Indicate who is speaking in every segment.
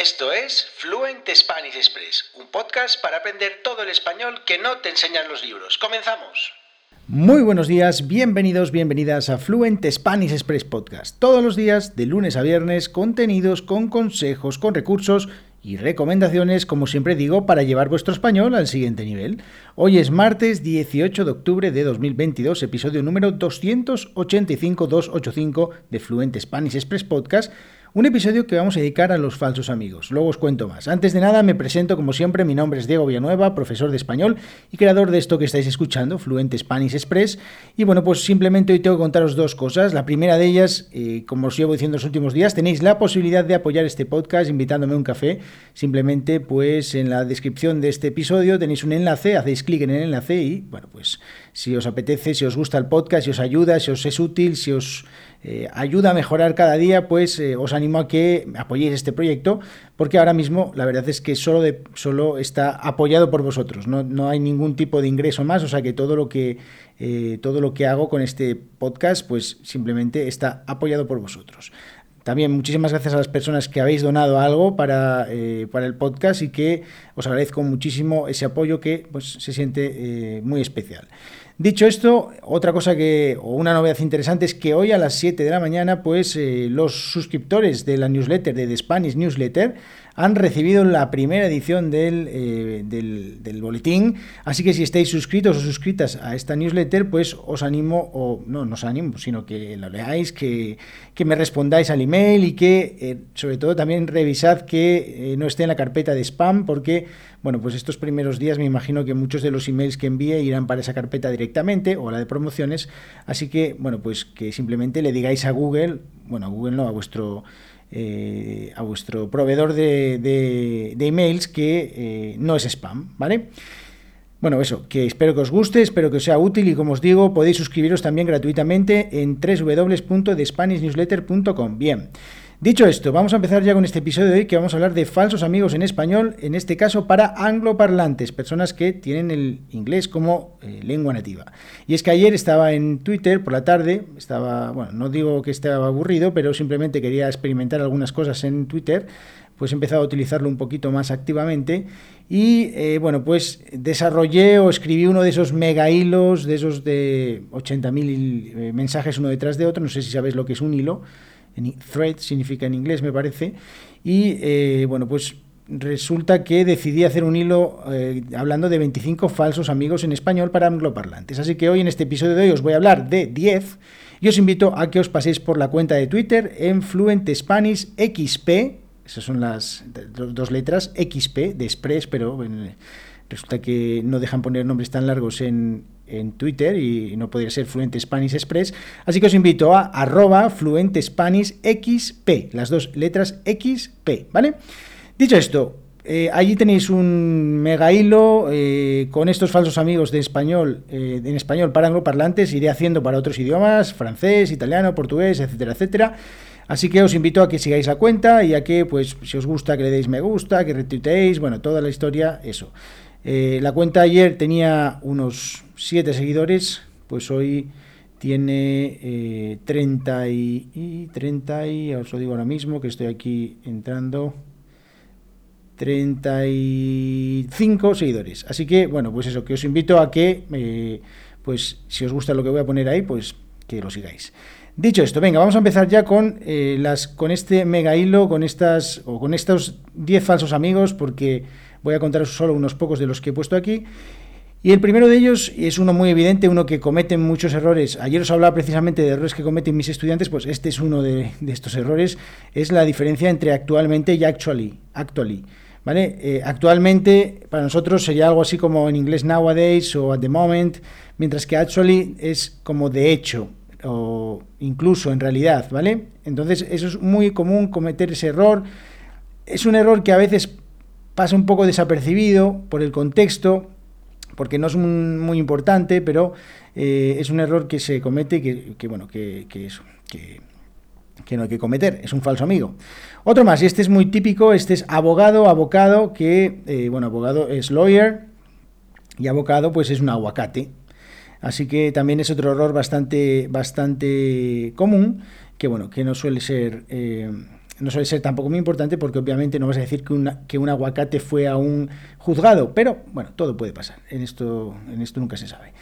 Speaker 1: Esto es Fluent Spanish Express, un podcast para aprender todo el español que no te enseñan los libros. ¡Comenzamos!
Speaker 2: Muy buenos días, bienvenidos, bienvenidas a Fluent Spanish Express Podcast. Todos los días, de lunes a viernes, contenidos con consejos, con recursos y recomendaciones, como siempre digo, para llevar vuestro español al siguiente nivel. Hoy es martes 18 de octubre de 2022, episodio número 285-285 de Fluent Spanish Express Podcast un episodio que vamos a dedicar a los falsos amigos. Luego os cuento más. Antes de nada, me presento como siempre. Mi nombre es Diego Villanueva, profesor de español y creador de esto que estáis escuchando, Fluente Spanish Express. Y bueno, pues simplemente hoy tengo que contaros dos cosas. La primera de ellas, eh, como os llevo diciendo los últimos días, tenéis la posibilidad de apoyar este podcast invitándome a un café. Simplemente, pues en la descripción de este episodio tenéis un enlace, hacéis clic en el enlace y, bueno, pues si os apetece, si os gusta el podcast, si os ayuda, si os es útil, si os eh, ayuda a mejorar cada día, pues eh, os animo a que apoyéis este proyecto, porque ahora mismo la verdad es que solo, de, solo está apoyado por vosotros, no, hay ningún tipo de ingreso más, o sea que todo lo que, eh, todo lo que hago con este podcast, pues simplemente está apoyado por vosotros. También muchísimas gracias a las personas que habéis donado algo para, para el podcast y que os agradezco muchísimo ese apoyo que pues, se siente muy especial. Dicho esto, otra cosa que, o una novedad interesante es que hoy a las 7 de la mañana, pues eh, los suscriptores de la newsletter, de The Spanish Newsletter, han recibido la primera edición eh, del, del, boletín. Así que si estáis suscritos o suscritas a esta newsletter, pues os animo, o no, no os animo, sino que lo leáis, que, que me respondáis al email y que eh, sobre todo también revisad que no esté en la carpeta de spam, porque bueno, pues estos primeros días me imagino que muchos de los emails que envíe irán para esa carpeta directamente o la de promociones. Así que, bueno, pues que simplemente le digáis a Google, bueno, a Google no, a vuestro eh, a vuestro proveedor de, de, emails que eh, no es spam, ¿vale? Bueno, eso, que espero que os guste, espero que os sea útil y como os digo, podéis suscribiros también gratuitamente en www.thespanishnewsletter.com. Bien. Dicho esto, vamos a empezar ya con este episodio de hoy que vamos a hablar de falsos amigos en español, en este caso para angloparlantes, personas que tienen el inglés como eh, lengua nativa. Y es que ayer estaba en Twitter por la tarde, estaba, bueno, no digo que estaba aburrido, pero simplemente quería experimentar algunas cosas en Twitter, pues he empezado a utilizarlo un poquito más activamente y eh, bueno, pues desarrollé o escribí uno de esos mega hilos, de esos de 80.000 eh, mensajes uno detrás de otro, no sé si sabéis lo que es un hilo thread significa en inglés, me parece. Y eh, bueno, pues resulta que decidí hacer un hilo eh, hablando de 25 falsos amigos en español para angloparlantes. Así que hoy en este episodio de hoy os voy a hablar de 10 y os invito a que os paséis por la cuenta de Twitter en Fluent Spanish XP. Esas son las dos letras XP de Express, pero resulta que no dejan poner nombres tan largos en, en Twitter y no podría ser Fluente Spanish Express. Así que os invito a arroba Fluente Spanish XP, las dos letras XP, ¿vale? Dicho esto, eh, allí tenéis un mega hilo eh, con estos falsos amigos de español, eh, en español para angloparlantes, iré haciendo para otros idiomas, francés, italiano, portugués, etcétera, etcétera. Así que os invito a que sigáis la cuenta y a que, pues, si os gusta, que le deis me gusta, que retuiteéis, bueno, toda la historia, eso. La cuenta ayer tenía unos 7 seguidores, pues hoy tiene 30 eh, y, 30 y, os lo digo ahora mismo que estoy aquí entrando, 35 seguidores. Así que, bueno, pues eso, que os invito a que, eh, pues si os gusta lo que voy a poner ahí, pues que lo sigáis. Dicho esto, venga, vamos a empezar ya con, eh, las, con este mega hilo, con, estas, o con estos 10 falsos amigos, porque voy a contaros solo unos pocos de los que he puesto aquí. Y el primero de ellos es uno muy evidente, uno que comete muchos errores. Ayer os hablaba precisamente de errores que cometen mis estudiantes, pues este es uno de, estos errores, es la diferencia entre actualmente y actually. actually ¿vale? Eh, actualmente para nosotros sería algo así como en inglés nowadays o at the moment, mientras que actually es como de hecho o incluso en realidad, ¿vale? Entonces eso es muy común cometer ese error. Es un error que a veces pasa un poco desapercibido por el contexto, porque no es muy importante, pero eh, es un error que se comete que, bueno, que, que no hay que cometer, es un falso amigo. Otro más, y este es muy típico, este es abogado, abocado, que, eh, bueno, abogado es lawyer y abocado pues es un aguacate. Así que también es otro error bastante, bastante común, que bueno, que no suele ser... Eh, no suele ser tampoco muy importante porque obviamente no vas a decir que, que un aguacate fue a un juzgado, pero bueno, todo puede pasar, en esto, en esto nunca se sabe.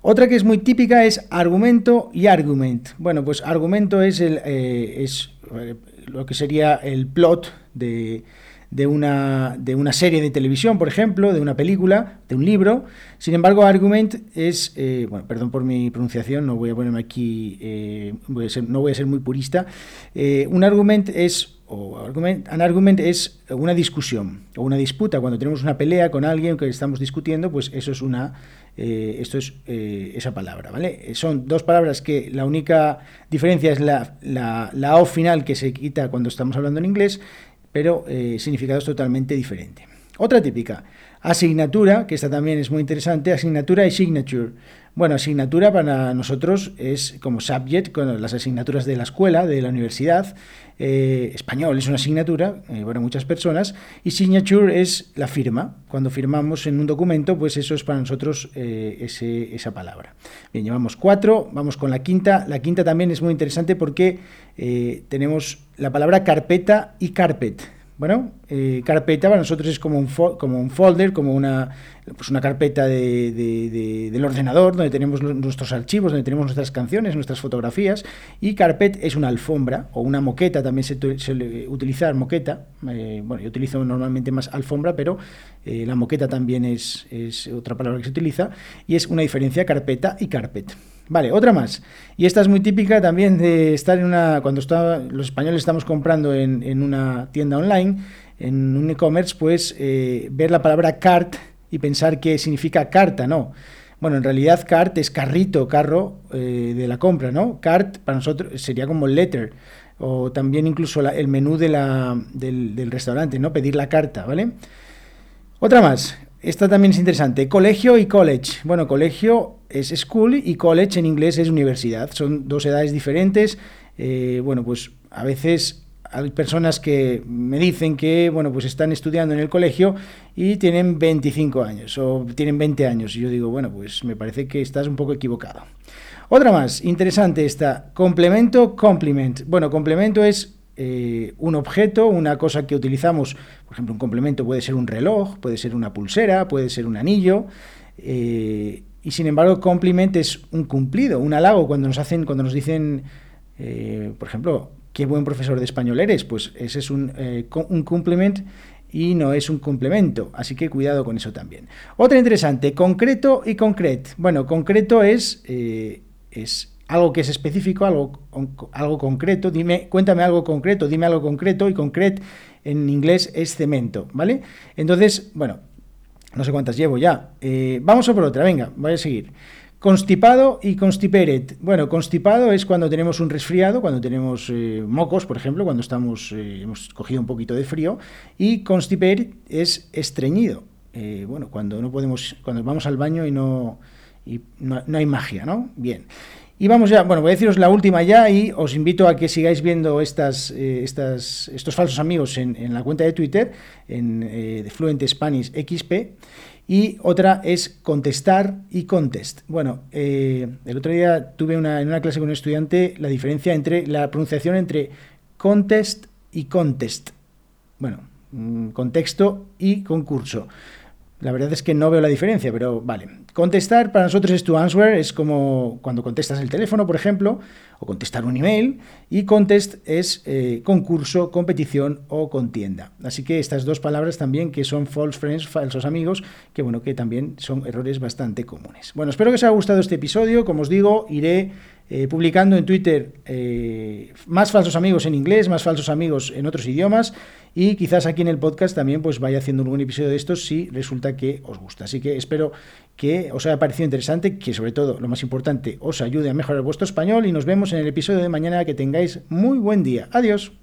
Speaker 2: Otra que es muy típica es argumento y argument. Bueno, pues argumento es, el, eh, es eh, lo que sería el plot de, de una, de una serie de televisión, por ejemplo, de una película, de un libro. Sin embargo, argument es, eh, bueno, perdón por mi pronunciación, no voy a ponerme aquí, eh, no voy a ser muy purista. Eh, un argument es, o argument, un argument es una discusión o una disputa. Cuando tenemos una pelea con alguien que estamos discutiendo, pues eso es una, esto es esa palabra, ¿vale? Son dos palabras que la única diferencia es la, la O final que se quita cuando estamos hablando en inglés pero eh, significados totalmente diferentes. Otra típica, asignatura, que esta también es muy interesante, asignatura y signature. Bueno, asignatura para nosotros es como subject, con las asignaturas de la escuela, de la universidad. Eh, español es una asignatura eh, para muchas personas. Y signature es la firma. Cuando firmamos en un documento, pues eso es para nosotros esa palabra. Bien, llevamos cuatro, vamos con la quinta. La quinta también es muy interesante porque tenemos la palabra carpeta y carpet. Bueno, eh, carpeta para nosotros es como un, como un folder, como una, pues una carpeta de, del ordenador donde tenemos nuestros archivos, donde tenemos nuestras canciones, nuestras fotografías. Y carpet es una alfombra o una moqueta, también se suele utilizar moqueta. Eh, bueno, yo utilizo normalmente más alfombra, pero eh, la moqueta también es, es otra palabra que se utiliza. Y es una diferencia carpeta y carpet. Vale, otra más. Y esta es muy típica también de estar en una. Cuando está, los españoles estamos comprando en, una tienda online, en un e-commerce, pues eh, ver la palabra cart y pensar que significa carta, no. Bueno, en realidad cart es carrito, carro eh, de la compra, ¿no? Cart para nosotros sería como letter o también incluso el menú de la, del, del restaurante, ¿no? Pedir la carta, ¿vale? Otra más. Esta también es interesante. Colegio y college. Bueno, colegio es school y college en inglés es universidad. Son dos edades diferentes. Eh, bueno, pues a veces hay personas que me dicen que, bueno, pues están estudiando en el colegio y tienen 25 años o tienen 20 años. Y yo digo, bueno, pues me parece que estás un poco equivocado. Otra más, interesante esta, complemento, compliment. Bueno, complemento es eh, un objeto, una cosa que utilizamos, por ejemplo, un complemento puede ser un reloj, puede ser una pulsera, puede ser un anillo, eh, y sin embargo, compliment es un cumplido, un halago cuando nos hacen, cuando nos dicen, eh, por ejemplo, qué buen profesor de español eres, pues ese es un, un compliment y no es un complemento, así que cuidado con eso también. Otra interesante, concreto y concret. Bueno, concreto es, es algo que es específico, algo, algo concreto, dime, cuéntame algo concreto, dime algo concreto, y concret en inglés es cemento, ¿vale? Entonces, bueno, no sé cuántas llevo ya. Eh, vamos a por otra, venga, voy a seguir. Constipado y constiperet. Bueno, constipado es cuando tenemos un resfriado, cuando tenemos eh, mocos, por ejemplo, cuando estamos, eh, hemos cogido un poquito de frío. Y constiperet es estreñido. bueno, cuando no podemos, cuando vamos al baño y no, y no, no hay magia, ¿no? Bien. Y vamos ya, bueno, voy a deciros la última ya y os invito a que sigáis viendo estas, eh, estas, estos falsos amigos en, la cuenta de Twitter, en eh, Fluent Spanish XP. Y otra es contestar y contest. Bueno, eh, el otro día tuve una, en una clase con un estudiante la diferencia entre la pronunciación entre contest y contest. Bueno, mm, contexto y concurso. La verdad es que no veo la diferencia, pero vale. Contestar para nosotros es to answer, es como cuando contestas el teléfono, por ejemplo, o contestar un email, y contest es eh, concurso, competición o contienda. Así que estas dos palabras también que son false friends, falsos amigos, que bueno, que también son errores bastante comunes. Bueno, espero que os haya gustado este episodio, como os digo, iré eh, publicando en Twitter eh, más falsos amigos en inglés, más falsos amigos en otros idiomas y quizás aquí en el podcast también pues vaya haciendo un buen episodio de estos si resulta que os gusta. Así que espero que os haya parecido interesante, que sobre todo lo más importante os ayude a mejorar vuestro español y nos vemos en el episodio de mañana. Que tengáis muy buen día. Adiós.